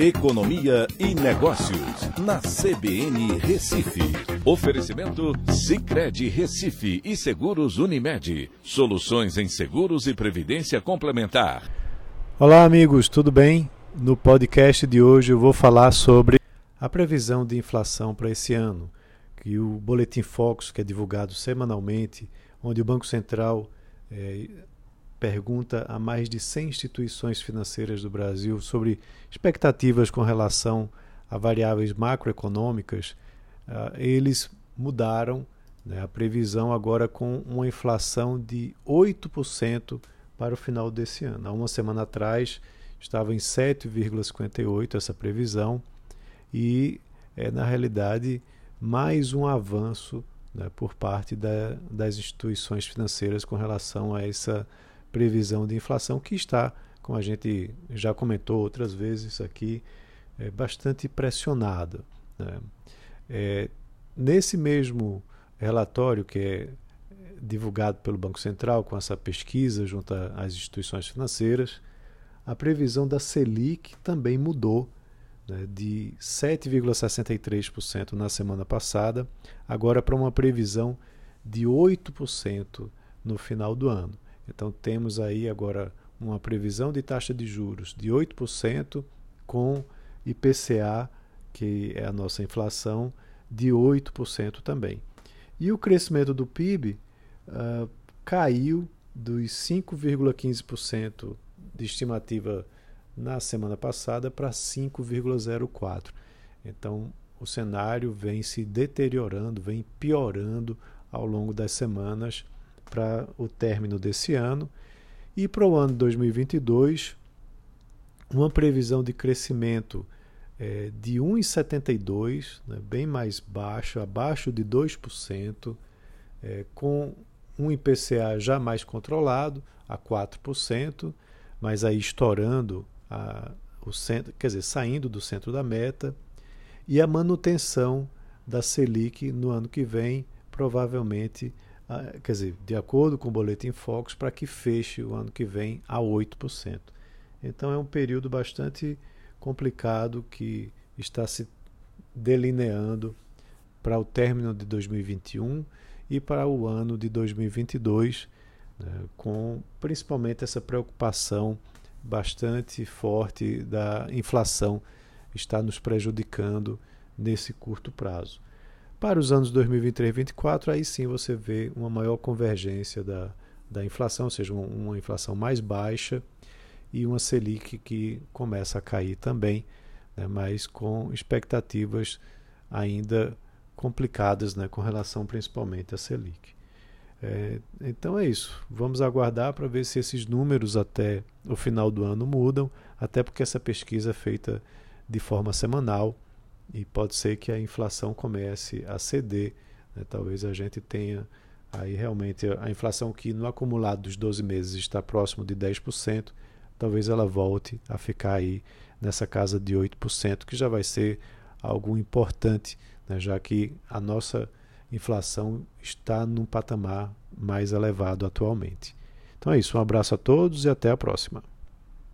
Economia e Negócios, na CBN Recife. Oferecimento Cicred Recife e Seguros Unimed. Soluções em seguros e previdência complementar. Olá, amigos, tudo bem? No podcast de hoje eu vou falar sobre a previsão de inflação para esse ano, que o Boletim Focus, que é divulgado semanalmente, onde o Banco Central é, pergunta a mais de 100 instituições financeiras do Brasil sobre expectativas com relação a variáveis macroeconômicas, uh, eles mudaram né, a previsão agora com uma inflação de 8% para o final desse ano. Há uma semana atrás estava em 7,58% essa previsão e é na realidade mais um avanço né, por parte da, das instituições financeiras com relação a essa previsão de inflação que está, como a gente já comentou outras vezes aqui, é, bastante pressionada. Né? É, nesse mesmo relatório que é divulgado pelo Banco Central com essa pesquisa junto às instituições financeiras, a previsão da Selic também mudou né, de 7,63% na semana passada, agora para uma previsão de 8% no final do ano. Então temos aí agora uma previsão de taxa de juros de 8% com IPCA, que é a nossa inflação, de 8% também. E o crescimento do PIB uh, ah, caiu dos 5,15% de estimativa na semana passada para 5,04%. Então o cenário vem se deteriorando, vem piorando ao longo das semanas para o término desse ano. E para o ano 2022, uma previsão de crescimento é, de 1,72, né, bem mais baixo, abaixo de 2%, é, com um IPCA já mais controlado, a 4%, mas aí estourando a, o centro, quer dizer, saindo do centro da meta, e a manutenção da Selic no ano que vem, provavelmente quer dizer, de acordo com o Boletim Focus, para que feche o ano que vem a 8%. Então é um período bastante complicado que está se delineando para o término de 2021 e para o ano de 2022, né, com principalmente essa preocupação bastante forte da inflação está nos prejudicando nesse curto prazo. Para os anos 2023 e 2024, aí sim você vê uma maior convergência da, da inflação, ou seja, uma, inflação mais baixa e uma Selic que começa a cair também, né, mas com expectativas ainda complicadas né, com relação principalmente à Selic. É, então é isso. Vamos aguardar para ver se esses números até o final do ano mudam, até porque essa pesquisa é feita de forma semanal e pode ser que a inflação comece a ceder. Né? Talvez a gente tenha aí realmente a inflação que no acumulado dos 12 meses está próximo de 10%, talvez ela volte a ficar aí nessa casa de 8%, que já vai ser algo importante, né? já que a nossa inflação está num patamar mais elevado atualmente. Então é isso, um abraço a todos e até a próxima.